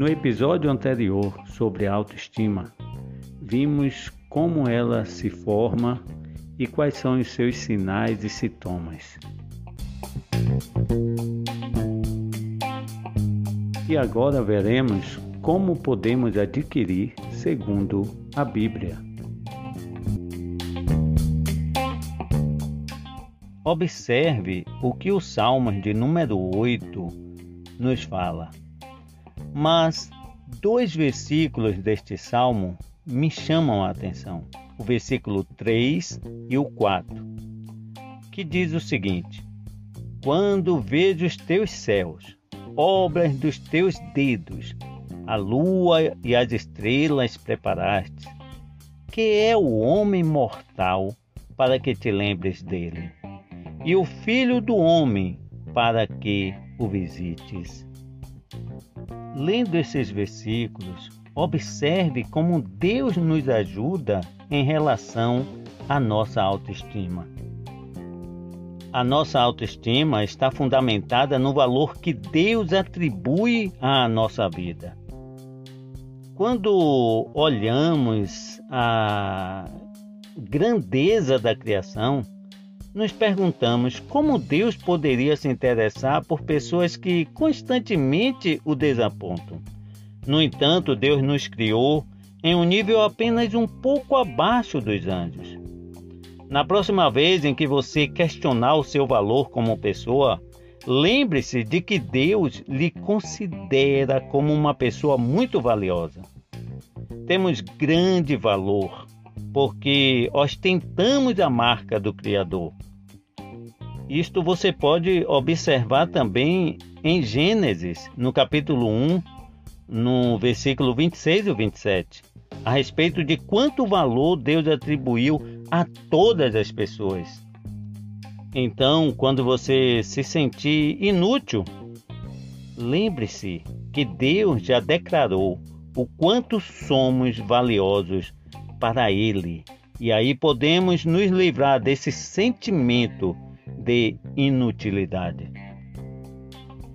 No episódio anterior sobre autoestima, vimos como ela se forma e quais são os seus sinais e sintomas. E agora veremos como podemos adquirir segundo a Bíblia. Observe o que o Salmo de número 8 nos fala. Mas dois versículos deste salmo me chamam a atenção: o versículo 3 e o 4, que diz o seguinte: Quando vejo os teus céus, obras dos teus dedos, a lua e as estrelas preparaste, que é o homem mortal para que te lembres dele, e o filho do homem para que o visites. Lendo esses versículos, observe como Deus nos ajuda em relação à nossa autoestima. A nossa autoestima está fundamentada no valor que Deus atribui à nossa vida. Quando olhamos a grandeza da criação, nos perguntamos como Deus poderia se interessar por pessoas que constantemente o desapontam. No entanto, Deus nos criou em um nível apenas um pouco abaixo dos anjos. Na próxima vez em que você questionar o seu valor como pessoa, lembre-se de que Deus lhe considera como uma pessoa muito valiosa. Temos grande valor porque ostentamos a marca do Criador. Isto você pode observar também em Gênesis, no capítulo 1, no versículo 26 e 27, a respeito de quanto valor Deus atribuiu a todas as pessoas. Então, quando você se sentir inútil, lembre-se que Deus já declarou o quanto somos valiosos para Ele. E aí podemos nos livrar desse sentimento de inutilidade.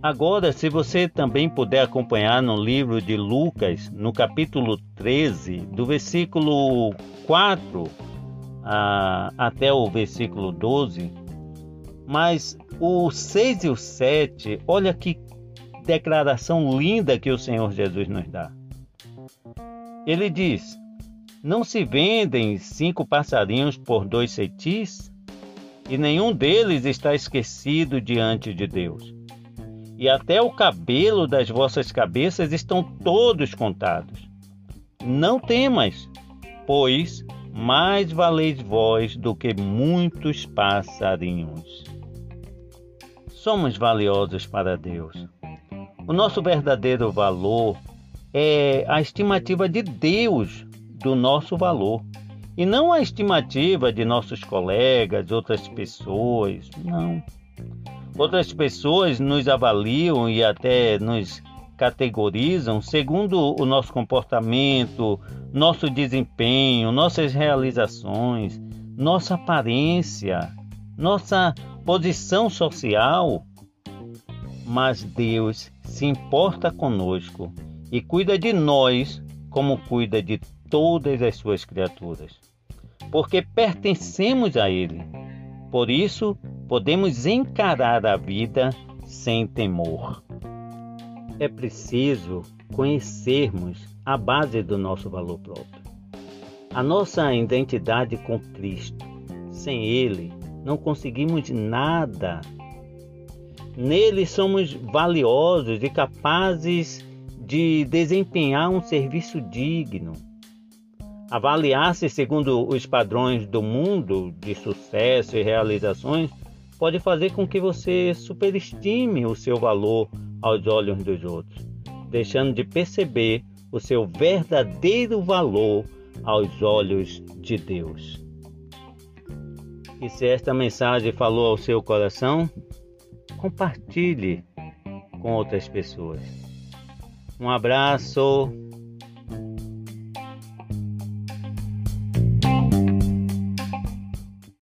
Agora, se você também puder acompanhar no livro de Lucas, no capítulo 13, do versículo 4 a, até o versículo 12, mas o 6 e o 7, olha que declaração linda que o Senhor Jesus nos dá. Ele diz: não se vendem cinco passarinhos por dois cetis? E nenhum deles está esquecido diante de Deus. E até o cabelo das vossas cabeças estão todos contados. Não temas, pois mais valeis vós do que muitos passarinhos. Somos valiosos para Deus. O nosso verdadeiro valor é a estimativa de Deus do nosso valor. E não a estimativa de nossos colegas, outras pessoas, não. Outras pessoas nos avaliam e até nos categorizam segundo o nosso comportamento, nosso desempenho, nossas realizações, nossa aparência, nossa posição social. Mas Deus se importa conosco e cuida de nós como cuida de todas as suas criaturas, porque pertencemos a Ele. Por isso, podemos encarar a vida sem temor. É preciso conhecermos a base do nosso valor próprio, a nossa identidade com Cristo. Sem Ele, não conseguimos nada. Nele somos valiosos e capazes de desempenhar um serviço digno Avaliar-se segundo os padrões do mundo de sucesso e realizações pode fazer com que você superestime o seu valor aos olhos dos outros, deixando de perceber o seu verdadeiro valor aos olhos de Deus. E se esta mensagem falou ao seu coração, compartilhe com outras pessoas. Um abraço